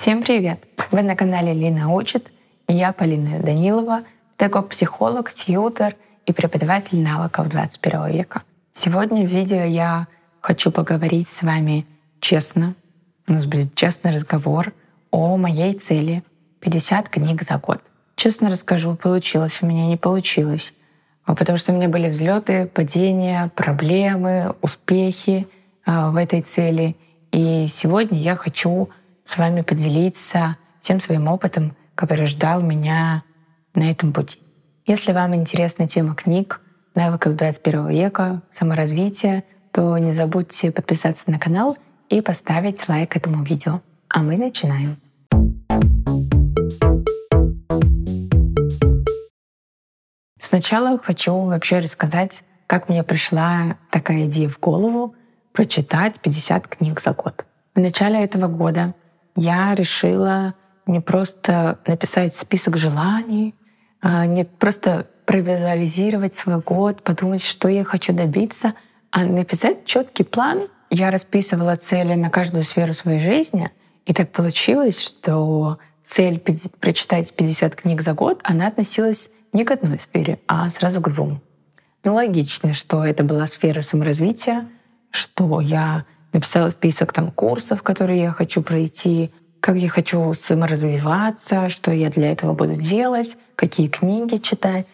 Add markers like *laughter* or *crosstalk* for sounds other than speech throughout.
Всем привет! Вы на канале Лина учит, я Полина Данилова, педагог-психолог, тьютер и преподаватель навыков 21 века. Сегодня в видео я хочу поговорить с вами честно, у нас будет честный разговор о моей цели 50 книг за год. Честно расскажу, получилось у меня, не получилось. А потому что у меня были взлеты, падения, проблемы, успехи а, в этой цели. И сегодня я хочу с вами поделиться всем своим опытом, который ждал меня на этом пути. Если вам интересна тема книг, навыков 21 века, саморазвития, то не забудьте подписаться на канал и поставить лайк этому видео. А мы начинаем. Сначала хочу вообще рассказать, как мне пришла такая идея в голову прочитать 50 книг за год. В начале этого года я решила не просто написать список желаний, а не просто провизуализировать свой год, подумать, что я хочу добиться, а написать четкий план. Я расписывала цели на каждую сферу своей жизни, и так получилось, что цель прочитать 50 книг за год, она относилась не к одной сфере, а сразу к двум. Ну, логично, что это была сфера саморазвития, что я написала список там курсов, которые я хочу пройти, как я хочу саморазвиваться, что я для этого буду делать, какие книги читать.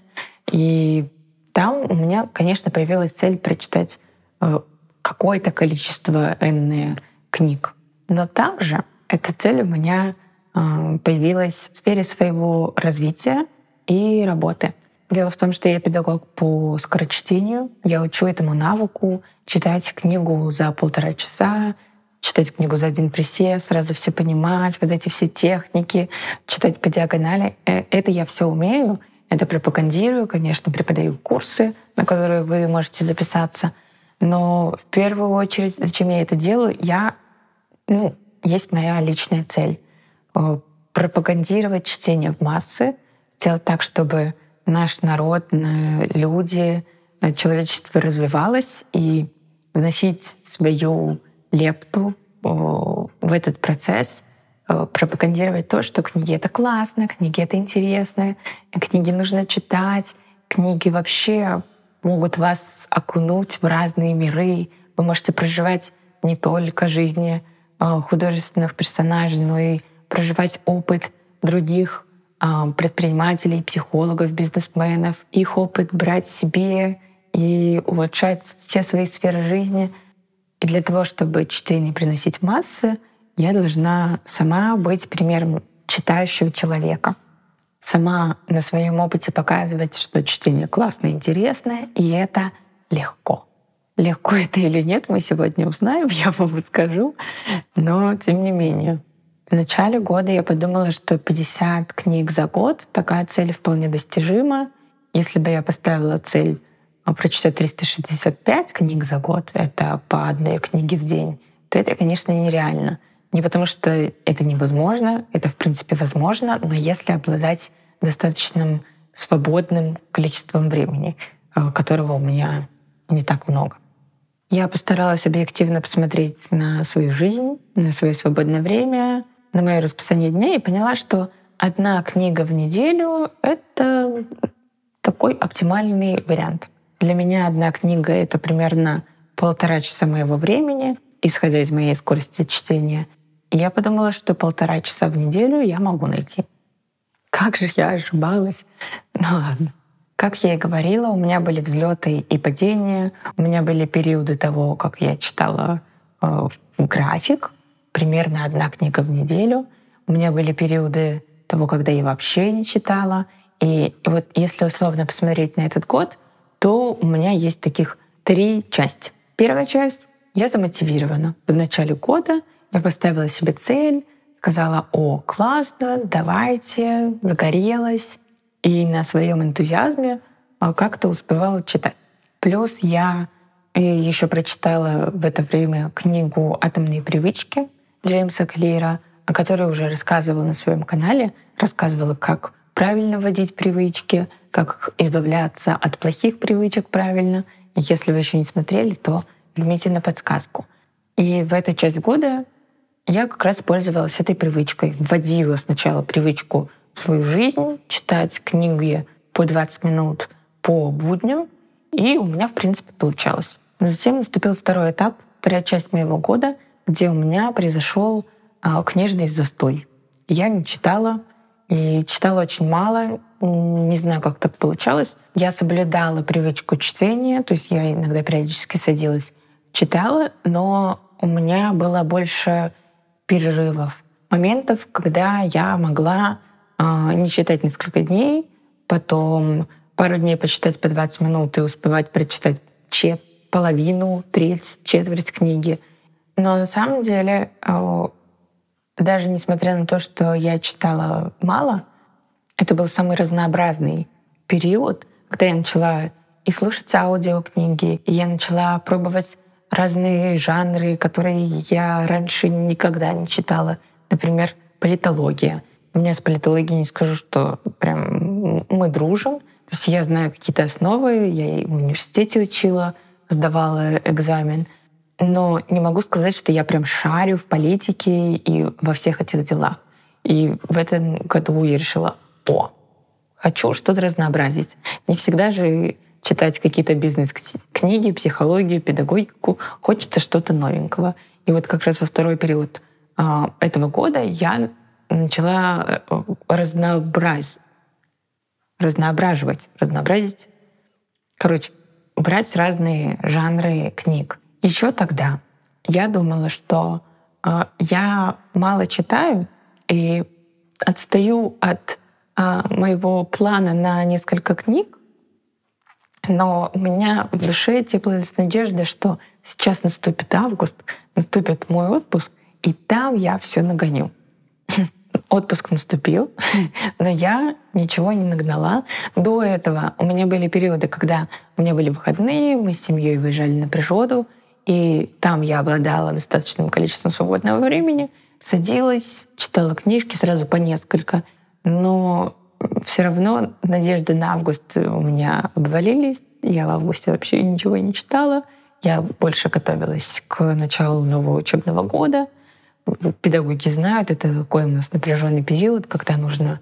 И там у меня, конечно, появилась цель прочитать э, какое-то количество энные книг. Но также эта цель у меня э, появилась в сфере своего развития и работы. Дело в том, что я педагог по скорочтению. Я учу этому навыку читать книгу за полтора часа, читать книгу за один присест, сразу все понимать, вот эти все техники, читать по диагонали. Э, это я все умею, это пропагандирую, конечно, преподаю курсы, на которые вы можете записаться. Но в первую очередь, зачем я это делаю, я, ну, есть моя личная цель э, пропагандировать чтение в массы, сделать так, чтобы наш народ, люди, человечество развивалось и вносить свою лепту в этот процесс, пропагандировать то, что книги — это классно, книги — это интересно, книги нужно читать, книги вообще могут вас окунуть в разные миры. Вы можете проживать не только жизни художественных персонажей, но и проживать опыт других предпринимателей, психологов, бизнесменов, их опыт брать себе и улучшать все свои сферы жизни. И для того, чтобы чтение приносить массы, я должна сама быть примером читающего человека. Сама на своем опыте показывать, что чтение классное, интересное, и это легко. Легко это или нет, мы сегодня узнаем, *laughs* я вам скажу. Но тем не менее, в начале года я подумала, что 50 книг за год — такая цель вполне достижима. Если бы я поставила цель а, прочитать 365 книг за год, это по одной книге в день, то это, конечно, нереально. Не потому что это невозможно, это, в принципе, возможно, но если обладать достаточным свободным количеством времени, а, которого у меня не так много. Я постаралась объективно посмотреть на свою жизнь, на свое свободное время, на мое расписание дня и поняла, что одна книга в неделю — это такой оптимальный вариант. Для меня одна книга — это примерно полтора часа моего времени, исходя из моей скорости чтения. И я подумала, что полтора часа в неделю я могу найти. Как же я ошибалась. *laughs* Ну ладно. Как я и говорила, у меня были взлеты и падения, у меня были периоды того, как я читала э, график, примерно одна книга в неделю. У меня были периоды того, когда я вообще не читала. И вот если условно посмотреть на этот год, то у меня есть таких три части. Первая часть — я замотивирована. В начале года я поставила себе цель, сказала, о, классно, давайте, загорелась. И на своем энтузиазме а, как-то успевала читать. Плюс я э, еще прочитала в это время книгу «Атомные привычки», Джеймса Клира, о которой уже рассказывала на своем канале, рассказывала, как правильно вводить привычки, как избавляться от плохих привычек правильно. Если вы еще не смотрели, то жмите на подсказку. И в эту часть года я как раз пользовалась этой привычкой. Вводила сначала привычку в свою жизнь, читать книги по 20 минут по будням, и у меня, в принципе, получалось. Но затем наступил второй этап, вторая часть моего года, где у меня произошел а, книжный застой. Я не читала, и читала очень мало, не знаю, как так получалось. Я соблюдала привычку чтения, то есть я иногда периодически садилась, читала, но у меня было больше перерывов, моментов, когда я могла э, не читать несколько дней, потом пару дней почитать по 20 минут и успевать прочитать чет, половину, треть, четверть книги. Но на самом деле, э, даже несмотря на то, что я читала мало, это был самый разнообразный период, когда я начала и слушать аудиокниги, и я начала пробовать разные жанры, которые я раньше никогда не читала. Например, политология. У меня с политологией не скажу, что прям мы дружим. То есть я знаю какие-то основы, я и в университете учила, сдавала экзамен. Но не могу сказать, что я прям шарю в политике и во всех этих делах. И в этом году я решила, о, хочу что-то разнообразить. Не всегда же читать какие-то бизнес-книги, психологию, педагогику, хочется что-то новенького. И вот как раз во второй период а, этого года я начала э, разнообразить, разноображивать, разнообразить, короче, брать разные жанры книг. Еще тогда я думала, что э, я мало читаю и отстаю от э, моего плана на несколько книг, но у меня в душе теплилась надежда, что сейчас наступит август, наступит мой отпуск, и там я все нагоню. *laughs* Отпуск наступил, *laughs* но я ничего не нагнала. До этого у меня были периоды, когда у меня были выходные, мы с семьей выезжали на природу, и там я обладала достаточным количеством свободного времени, садилась, читала книжки сразу по несколько, но все равно надежды на август у меня обвалились. Я в августе вообще ничего не читала. Я больше готовилась к началу нового учебного года. Педагоги знают, это такой у нас напряженный период, когда нужно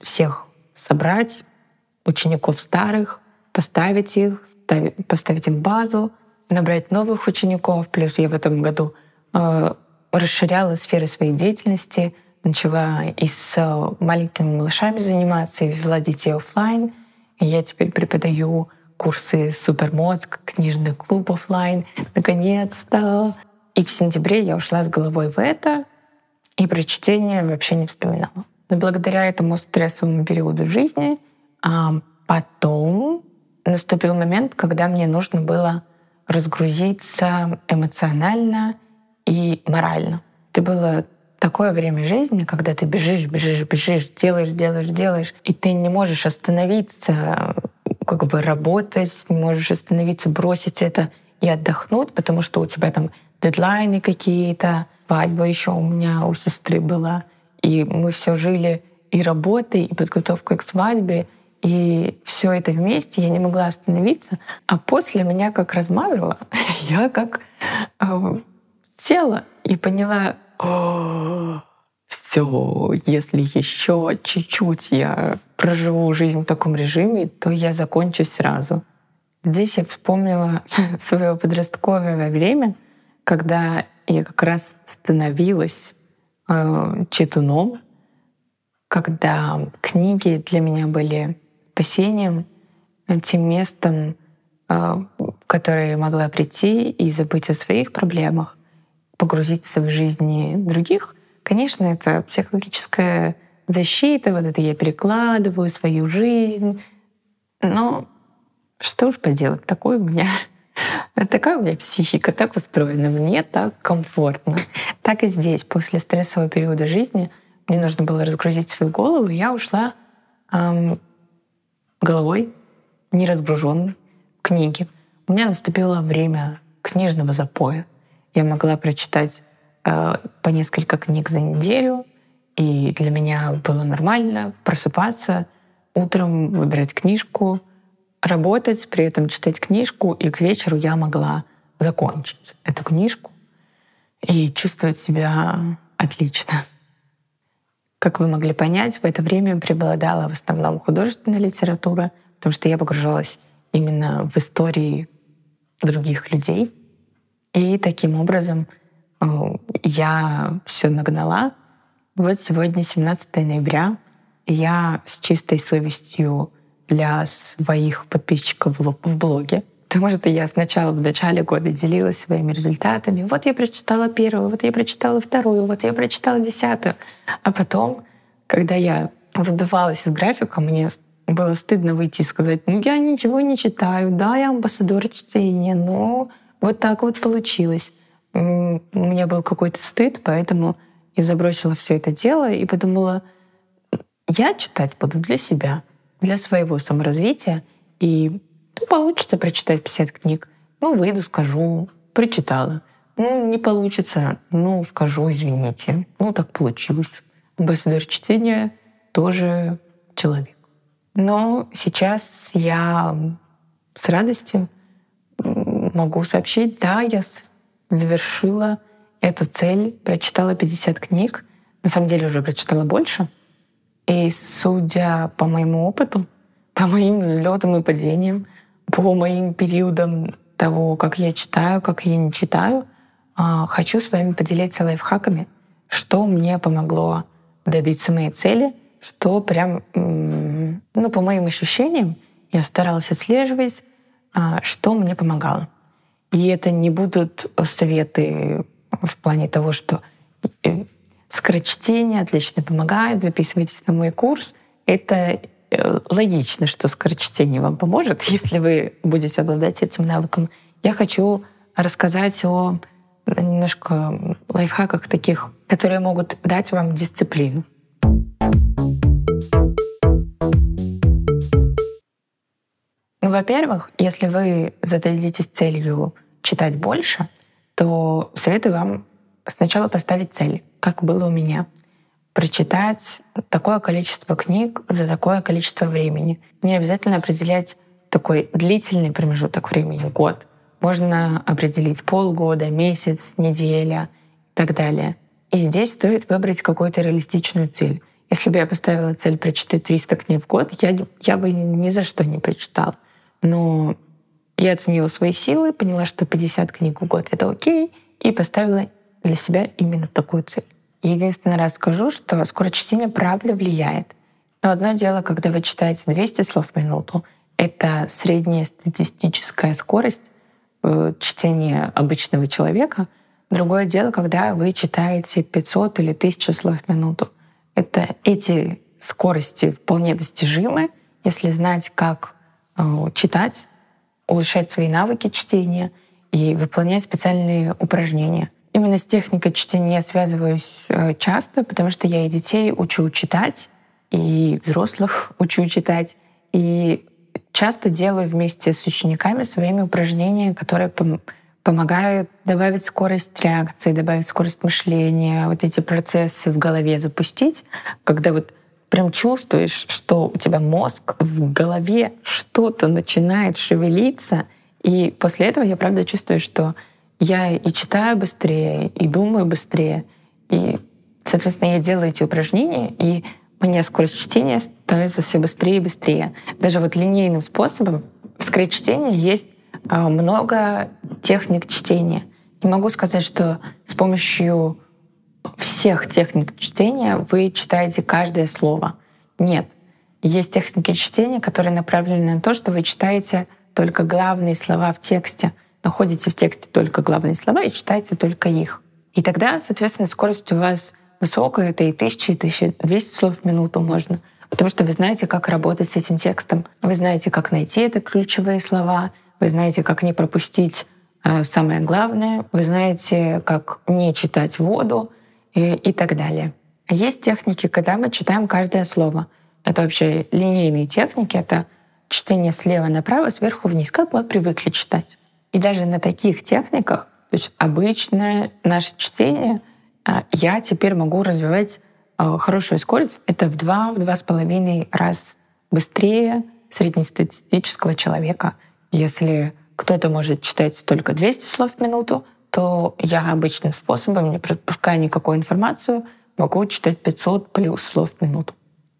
всех собрать, учеников старых, поставить их, поставить им базу, набрать новых учеников. Плюс я в этом году э, расширяла сферы своей деятельности — начала и с э, маленькими малышами заниматься, и вела детей офлайн. Я теперь преподаю курсы супермозг, книжный клуб офлайн. Наконец-то! И в сентябре я ушла с головой в это, и про чтение вообще не вспоминала. Но благодаря этому стрессовому периоду жизни а потом наступил момент, когда мне нужно было разгрузиться эмоционально и морально. Это было такое время жизни, когда ты бежишь, бежишь, бежишь, делаешь, делаешь, делаешь, и ты не можешь остановиться, как бы работать, не можешь остановиться, бросить это и отдохнуть, потому что у тебя там дедлайны какие-то, свадьба еще у меня у сестры была, и мы все жили и работой, и подготовкой к свадьбе, и все это вместе, я не могла остановиться. А после меня как размазало, *laughs* я как э, села и поняла, все, если еще чуть-чуть я проживу жизнь в таком режиме, то я закончу сразу. Здесь я вспомнила *laughs* свое подростковое время, когда я как раз становилась э, читуном, когда книги для меня были спасением, тем местом, э, в которое я могла прийти и забыть о своих проблемах, погрузиться в жизни других. Конечно, это психологическая защита, вот это я перекладываю свою жизнь. Но что уж поделать, такой у меня *laughs* Такая у меня психика, так устроена, мне так комфортно. Так и здесь, после стрессового периода жизни, мне нужно было разгрузить свою голову, и я ушла эм, головой, не разгруженной, в книги. У меня наступило время книжного запоя. Я могла прочитать э, по несколько книг за неделю, и для меня было нормально просыпаться утром, выбирать книжку, работать, при этом читать книжку, и к вечеру я могла закончить эту книжку. и чувствовать себя отлично. Как вы могли понять, в это время преобладала в основном художественная литература, потому что я погружалась именно в истории других людей. И таким образом э, я все нагнала. Вот сегодня 17 ноября, я с чистой совестью для своих подписчиков в блоге Потому что я сначала в начале года делилась своими результатами. Вот я прочитала первую, вот я прочитала вторую, вот я прочитала десятую. А потом, когда я выбивалась из графика, мне было стыдно выйти и сказать, ну я ничего не читаю, да, я амбассадор чтения, но вот так вот получилось. У меня был какой-то стыд, поэтому я забросила все это дело и подумала, я читать буду для себя, для своего саморазвития. И ну, получится прочитать 50 книг. Ну, выйду, скажу, прочитала. Ну, не получится, ну, скажу, извините. Ну, так получилось. Амбассадор чтения тоже человек. Но сейчас я с радостью могу сообщить, да, я завершила эту цель, прочитала 50 книг. На самом деле уже прочитала больше. И судя по моему опыту, *laughs* по моим взлетам и падениям, по моим периодам того, как я читаю, как я не читаю, а, хочу с вами поделиться лайфхаками, что мне помогло добиться моей цели, что прям, ну, по моим ощущениям, я старалась отслеживать, а, что мне помогало. И это не будут советы в плане того, что э, скорочтение отлично помогает, записывайтесь на мой курс. Это логично, что скорочтение вам поможет, *laughs* если вы будете обладать этим навыком. Я хочу рассказать о немножко лайфхаках таких, которые могут дать вам дисциплину. Ну, во-первых, если вы зададитесь целью читать больше, то советую вам сначала поставить цель, как было у меня — прочитать такое количество книг за такое количество времени. Не обязательно определять такой длительный промежуток времени, год. Можно определить полгода, месяц, неделя и так далее. И здесь стоит выбрать какую-то реалистичную цель. Если бы я поставила цель прочитать 300 книг в год, я, я бы ни за что не прочитала. Но я оценила свои силы, поняла, что 50 книг в год — это окей, и поставила для себя именно такую цель. Единственный раз скажу, что скорочтение правда влияет. Но одно дело, когда вы читаете 200 слов в минуту, это средняя статистическая скорость э, чтения обычного человека. Другое дело, когда вы читаете 500 или 1000 слов в минуту. Это эти скорости вполне достижимы, если знать, как э, читать, улучшать свои навыки чтения и выполнять специальные упражнения. Именно с техникой чтения связываюсь э, часто, потому что я и детей учу читать, и взрослых *laughs* учу читать. И часто делаю вместе с учениками своими упражнения, которые пом- помогают добавить скорость реакции, добавить скорость мышления, вот эти процессы в голове запустить, когда вот прям чувствуешь, что у тебя мозг в голове что-то начинает шевелиться, и после этого я правда чувствую, что я и читаю быстрее, и думаю быстрее. И, соответственно, я делаю эти упражнения, и меня скорость чтения становится все быстрее и быстрее. Даже вот линейным способом в скрейт-чтении есть а, много техник чтения. Не могу сказать, что с помощью всех техник чтения вы читаете каждое слово. Нет. Есть техники чтения, которые направлены на то, что вы читаете только главные слова в тексте — находите в тексте только главные слова и читаете только их. И тогда, соответственно, скорость у вас высокая, это и 1000, и 1200 слов в минуту можно. Потому что вы знаете, как работать с этим текстом. Вы знаете, как найти это ключевые слова. Вы знаете, как не пропустить э, самое главное. Вы знаете, как не читать воду и, и так далее. Есть техники, когда мы читаем каждое слово. Это вообще линейные техники. Это чтение слева направо, сверху вниз, как мы привыкли читать. И даже на таких техниках, то есть обычное наше чтение, а, я теперь могу развивать а, хорошую скорость. Это в два, в два с половиной раз быстрее среднестатистического человека. Если кто-то может читать только 200 слов в минуту, то я обычным способом, не пропуская никакую информацию, могу читать 500 плюс слов в минуту.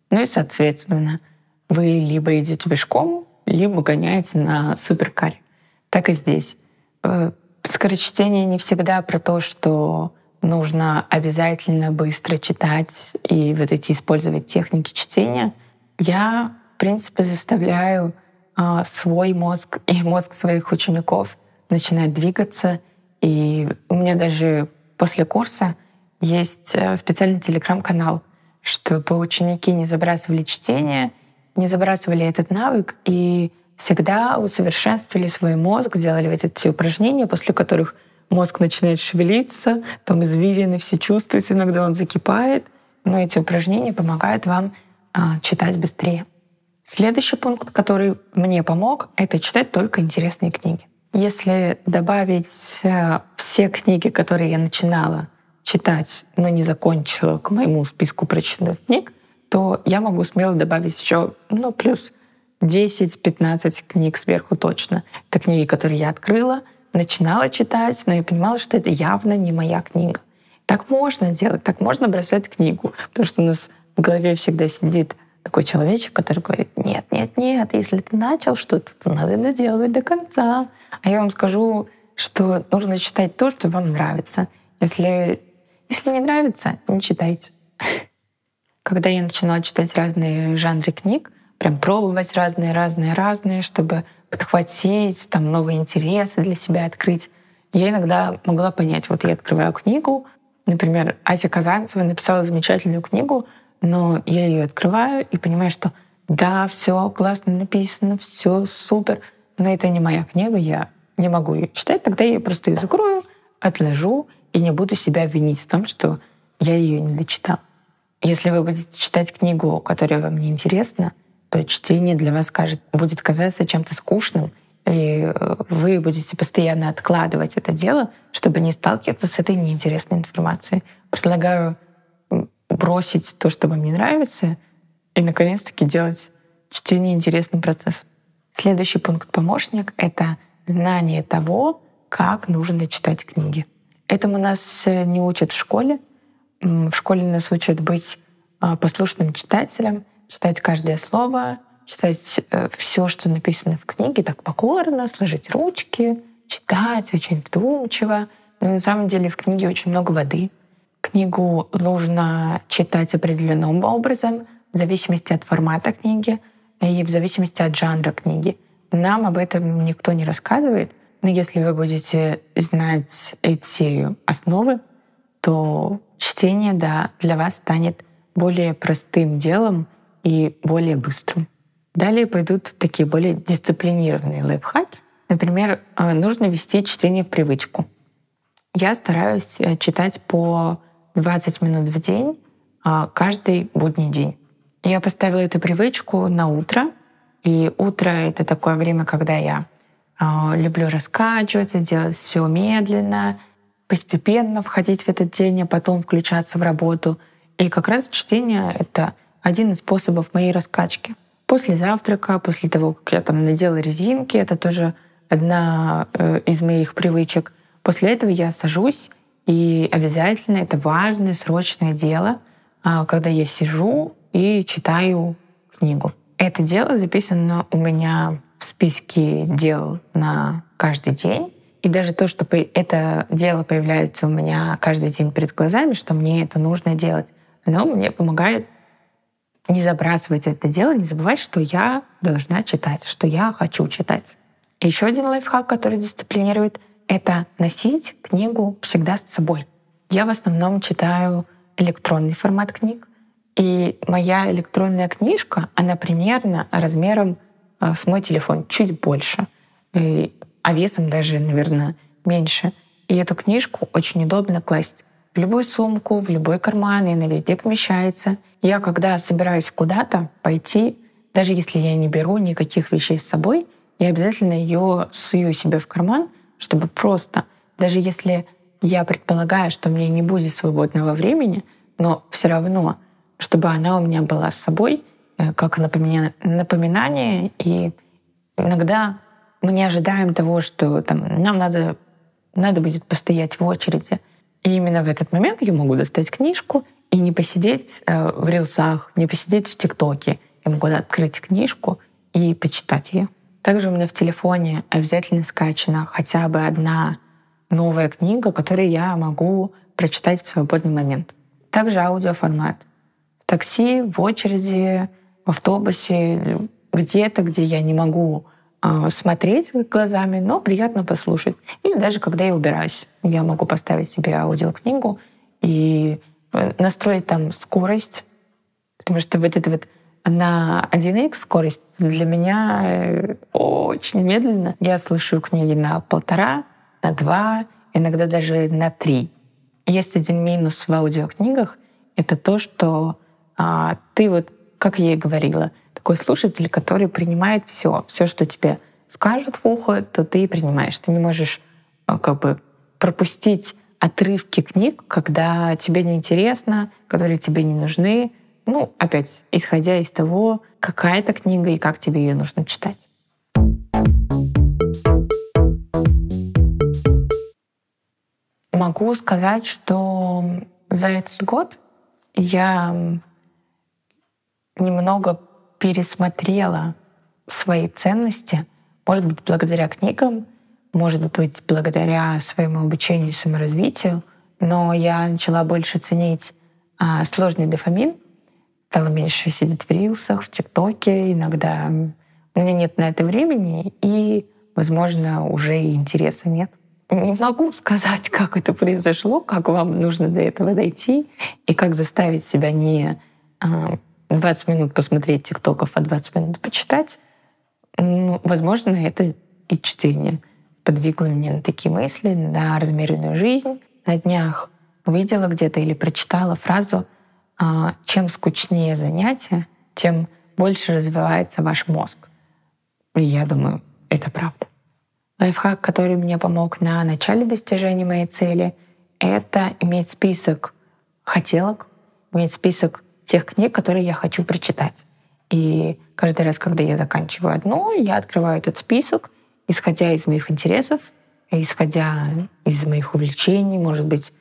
Ну и, соответственно, вы либо идете пешком, либо гоняете на суперкаре. Так и здесь. Э, скорочтение не всегда про то, что нужно обязательно быстро читать и вот эти использовать техники чтения. Я, в принципе, заставляю э, свой мозг *laughs* и мозг своих учеников начинать двигаться. И у меня даже после курса есть э, специальный телеграм-канал, чтобы ученики не забрасывали чтение, не забрасывали этот навык и всегда усовершенствовали свой мозг, делали вот эти упражнения, после которых мозг начинает шевелиться, там извилины все чувствуются, иногда он закипает. Но эти упражнения помогают вам а, читать быстрее. Следующий пункт, который мне помог, это читать только интересные книги. Если добавить э, все книги, которые я начинала читать, но не закончила к моему списку прочитанных книг, то я могу смело добавить еще, ну, плюс 10-15 книг сверху точно. Это книги, которые я открыла, начинала читать, но я понимала, что это явно не моя книга. Так можно делать, так можно бросать книгу, потому что у нас в голове всегда сидит такой человечек, который говорит, нет, нет, нет, если ты начал что-то, то надо доделывать до конца. А я вам скажу, что нужно читать то, что вам нравится. Если, если не нравится, не читайте. *laughs* Когда я начинала читать разные жанры книг, прям пробовать разные, разные, разные, чтобы подхватить там новые интересы для себя открыть. Я иногда могла понять, вот я открываю книгу, например, Ася Казанцева написала замечательную книгу, но я ее открываю и понимаю, что да, все классно написано, все супер, но это не моя книга, я не могу ее читать, тогда я просто ее закрою, отложу и не буду себя винить в том, что я ее не дочитала. Если вы будете читать книгу, которая вам не интересна, то чтение для вас кажет, будет казаться чем-то скучным, и э, вы будете постоянно откладывать это дело, чтобы не сталкиваться с этой неинтересной информацией. Предлагаю бросить то, что вам не нравится, и, наконец-таки, делать чтение интересным процессом. Следующий пункт помощник — это знание того, как нужно читать книги. Этому нас э, не учат в школе. В школе нас учат быть а, послушным читателем — читать каждое слово, читать э, все, что написано в книге, так покорно, сложить ручки, читать очень вдумчиво. Но на самом деле в книге очень много воды. Книгу нужно читать определенным образом, в зависимости от формата книги и в зависимости от жанра книги. Нам об этом никто не рассказывает, но если вы будете знать эти основы, то чтение да, для вас станет более простым делом, и более быстрым. Далее пойдут такие более дисциплинированные лайфхаки. Например, э, нужно вести чтение в привычку. Я стараюсь э, читать по 20 минут в день э, каждый будний день. Я поставила эту привычку на утро. И утро — это такое время, когда я люблю раскачиваться, делать все медленно, постепенно входить в этот день, а потом включаться в работу. И как раз чтение — это один из способов моей раскачки. После завтрака, после того, как я там надела резинки, это тоже одна э, из моих привычек. После этого я сажусь, и обязательно это важное, срочное дело, э, когда я сижу и читаю книгу. Это дело записано у меня в списке дел на каждый день. И даже то, что это дело появляется у меня каждый день перед глазами, что мне это нужно делать, оно мне помогает не забрасывать это дело, не забывать, что я должна читать, что я хочу читать. Еще один лайфхак, который дисциплинирует, это носить книгу всегда с собой. Я в основном читаю электронный формат книг, и моя электронная книжка, она примерно размером э, с мой телефон, чуть больше, и, а весом даже, наверное, меньше. И эту книжку очень удобно класть в любую сумку, в любой карман, и она везде помещается. Я, когда собираюсь куда-то пойти, даже если я не беру никаких вещей с собой, я обязательно ее сую себе в карман, чтобы просто, даже если я предполагаю, что мне не будет свободного времени, но все равно, чтобы она у меня была с собой, э, как напоминание. И иногда мы не ожидаем того, что там, нам надо надо будет постоять в очереди. И именно в этот момент я могу достать книжку и не посидеть э, в рилсах, не посидеть в ТикТоке. Я могу открыть книжку и почитать ее. Также у меня в телефоне обязательно скачана хотя бы одна новая книга, которую я могу прочитать в свободный момент. Также аудиоформат. В такси, в очереди, в автобусе, где-то, где я не могу смотреть глазами, но приятно послушать. Или даже когда я убираюсь, я могу поставить себе аудиокнигу и э, настроить там скорость, потому что вот это вот на 1х скорость для меня э, очень медленно. Я слушаю книги на полтора, на два, иногда даже на три. Есть один минус в аудиокнигах — это то, что а, ты вот, как я и говорила, такой слушатель, который принимает все, все, что тебе скажут в ухо, то ты и принимаешь. Ты не можешь а, как бы пропустить отрывки книг, когда тебе неинтересно, которые тебе не нужны. Ну, опять, исходя из того, какая это книга и как тебе ее нужно читать. Могу сказать, что за этот год я немного пересмотрела свои ценности, может быть, благодаря книгам, может быть, благодаря своему обучению и саморазвитию, но я начала больше ценить а, сложный дофамин, стала меньше сидеть в рилсах, в ТикТоке, иногда у меня нет на это времени, и, возможно, уже и интереса нет. Не могу сказать, как это произошло, как вам нужно до этого дойти, и как заставить себя не а, 20 минут посмотреть тиктоков, а 20 минут почитать, ну, возможно, это и чтение подвигло меня на такие мысли, на размеренную жизнь. На днях увидела где-то или прочитала фразу «А, «Чем скучнее занятие, тем больше развивается ваш мозг». И я думаю, это правда. Лайфхак, который мне помог на начале достижения моей цели, это иметь список хотелок, иметь список тех книг, которые я хочу прочитать. И каждый раз, когда я заканчиваю одну, я открываю этот список, исходя из моих интересов, исходя из моих увлечений, может быть,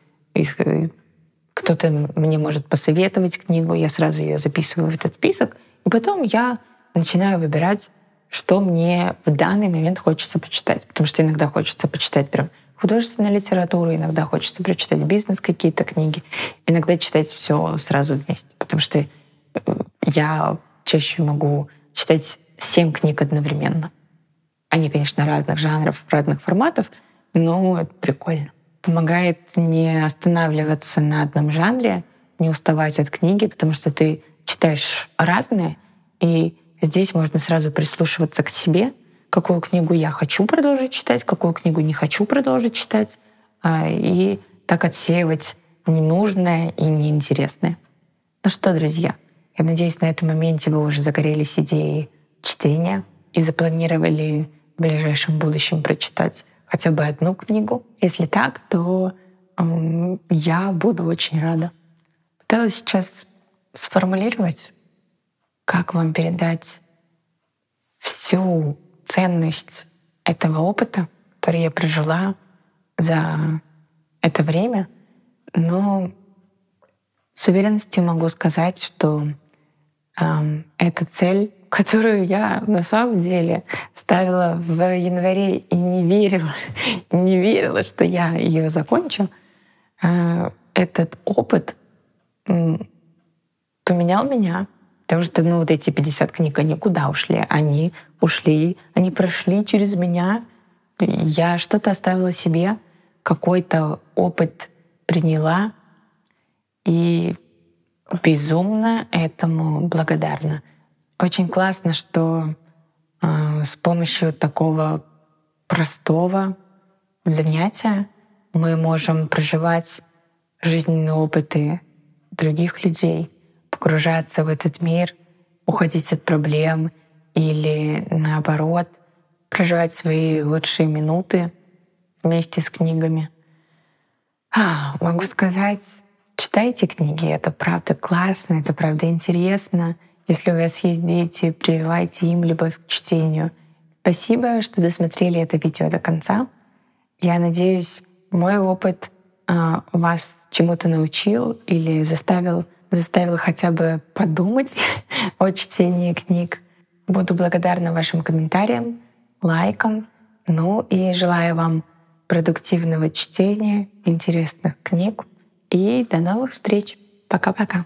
кто-то мне может посоветовать книгу, я сразу ее записываю в этот список, и потом я начинаю выбирать, что мне в данный момент хочется почитать. Потому что иногда хочется почитать прям художественную литературу, иногда хочется прочитать бизнес какие-то книги, иногда читать все сразу вместе, потому что э, я чаще могу читать семь книг одновременно. Они, конечно, разных жанров, разных форматов, но это прикольно. Помогает не останавливаться на одном жанре, не уставать от книги, потому что ты читаешь разные, и здесь можно сразу прислушиваться к себе — какую книгу я хочу продолжить читать, какую книгу не хочу продолжить читать, а, и так отсеивать ненужное и неинтересное. Ну что, друзья, я надеюсь, на этом моменте вы уже загорелись идеей чтения и запланировали в ближайшем будущем прочитать хотя бы одну книгу. Если так, то эм, я буду очень рада. Пыталась сейчас сформулировать, как вам передать всю ценность этого опыта, который я прожила за это время, но с уверенностью могу сказать, что э, эта цель, *laughs* которую я на самом деле ставила в январе и не верила, *laughs* не верила, что я ее закончу, э, этот опыт поменял меня, Потому что, ну, вот эти 50 книг, они куда ушли? Они ушли, они прошли через меня. Я что-то оставила себе, какой-то опыт приняла. И безумно этому благодарна. Очень классно, что э, с помощью такого простого занятия мы можем проживать жизненные опыты других людей — погружаться в этот мир, уходить от проблем или наоборот проживать свои лучшие минуты вместе с книгами. А, могу сказать, читайте книги, это правда классно, это правда интересно. Если у вас есть дети, прививайте им любовь к чтению. Спасибо, что досмотрели это видео до конца. Я надеюсь, мой опыт э, вас чему-то научил или заставил, заставил хотя бы подумать *laughs* о чтении книг. Буду благодарна вашим комментариям, лайкам. Ну и желаю вам продуктивного чтения, интересных книг. И до новых встреч. Пока-пока.